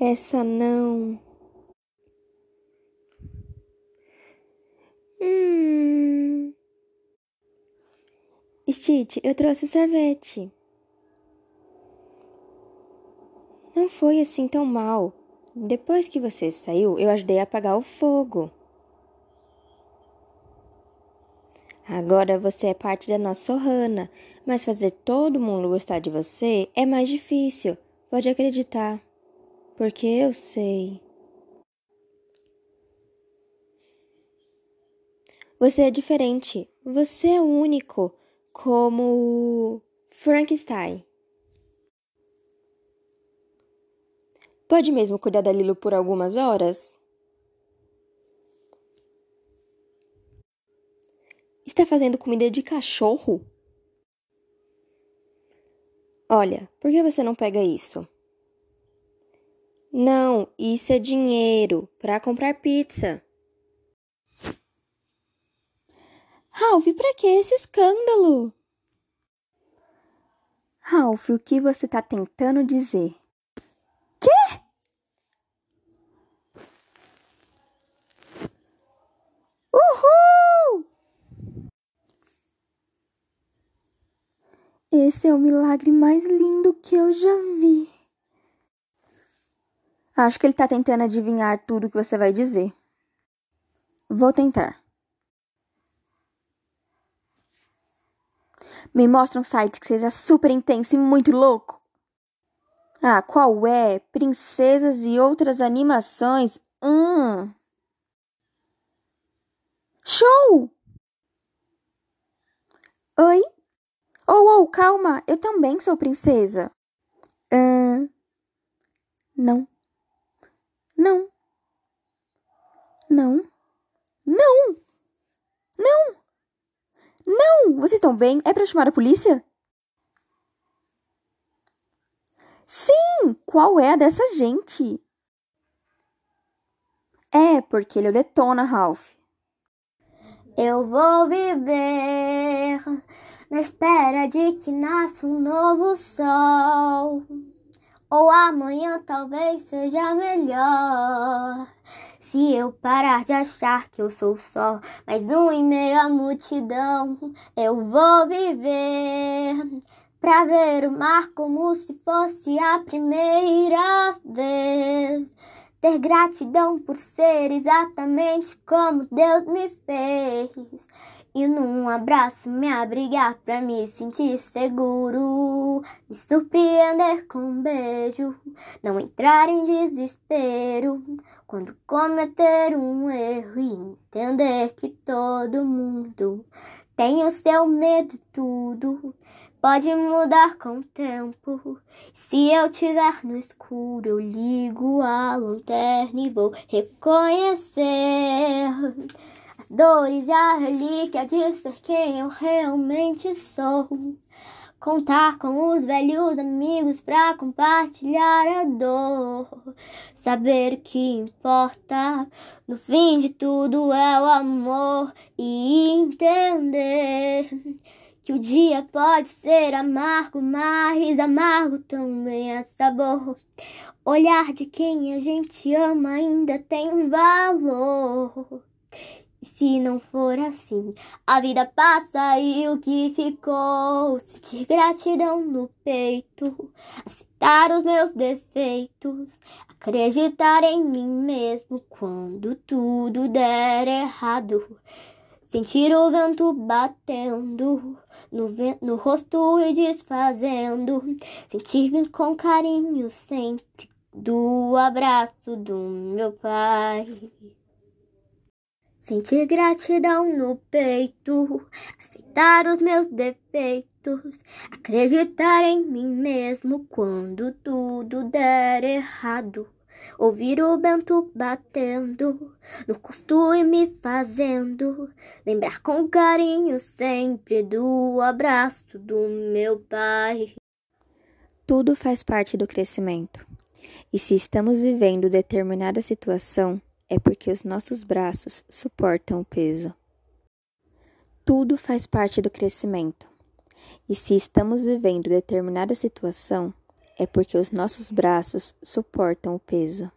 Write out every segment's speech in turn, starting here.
Essa não. Hum. Stitch, eu trouxe sorvete. Não foi assim tão mal. Depois que você saiu, eu ajudei a apagar o fogo. Agora você é parte da nossa Ohana, mas fazer todo mundo gostar de você é mais difícil. Pode acreditar. Porque eu sei. Você é diferente. Você é único, como Frankenstein. Pode mesmo cuidar da Lilo por algumas horas? Está fazendo comida de cachorro? Olha, por que você não pega isso? Não, isso é dinheiro para comprar pizza. Ralph, para que esse escândalo? Ralph, o que você está tentando dizer? Quê? Uhul! Esse é o milagre mais lindo que eu já vi. Acho que ele está tentando adivinhar tudo que você vai dizer. Vou tentar. Me mostra um site que seja super intenso e muito louco. Ah, qual é? Princesas e outras animações? Hum. Show! Oi? Oh, oh, calma, eu também sou princesa. Uh, não. Não. Não. Não. Não. Não! Vocês estão bem? É para chamar a polícia? Sim! Qual é a dessa gente? É, porque ele é o detona, Ralph. Eu vou viver na espera de que nasça um novo sol. Ou amanhã talvez seja melhor. Se eu parar de achar que eu sou só mais um em meio à multidão, eu vou viver pra ver o mar como se fosse a primeira vez. Ter gratidão por ser exatamente como Deus me fez. E num abraço me abrigar pra me sentir seguro. Me surpreender com um beijo. Não entrar em desespero. Quando cometer um erro e entender que todo mundo tem o seu medo tudo pode mudar com o tempo. Se eu tiver no escuro, eu ligo a lanterna e vou reconhecer dores e a relíquia de ser quem eu realmente sou. Contar com os velhos amigos pra compartilhar a dor. Saber que importa no fim de tudo é o amor e entender que o dia pode ser amargo, mas amargo também é sabor. Olhar de quem a gente ama ainda tem valor. Se não for assim, a vida passa e o que ficou? Sentir gratidão no peito, aceitar os meus defeitos, acreditar em mim mesmo quando tudo der errado. Sentir o vento batendo no, vento, no rosto e desfazendo. Sentir com carinho sempre do abraço do meu pai. Sentir gratidão no peito, aceitar os meus defeitos, acreditar em mim mesmo quando tudo der errado. Ouvir o vento batendo no costume fazendo, lembrar com carinho sempre do abraço do meu pai. Tudo faz parte do crescimento. E se estamos vivendo determinada situação, é porque os nossos braços suportam o peso. Tudo faz parte do crescimento. E se estamos vivendo determinada situação, é porque os nossos braços suportam o peso.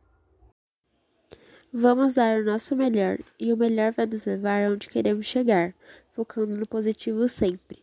Vamos dar o nosso melhor e o melhor vai nos levar aonde queremos chegar, focando no positivo sempre.